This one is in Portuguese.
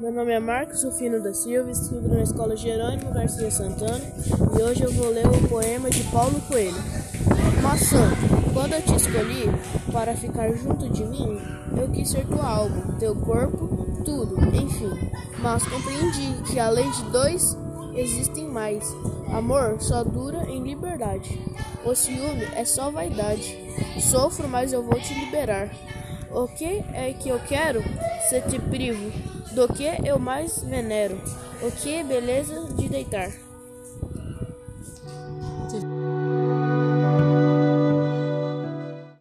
meu nome é Marcos Rufino da Silva, estudo na Escola Jerônimo Garcia Santana e hoje eu vou ler o poema de Paulo Coelho. Maçã, quando eu te escolhi para ficar junto de mim, eu quis ser tua alma, teu corpo, tudo, enfim. Mas compreendi que além de dois, existem mais. Amor só dura em liberdade. O ciúme é só vaidade. Sofro, mas eu vou te liberar. O que é que eu quero? Se te privo do que eu mais venero. O que é beleza de deitar.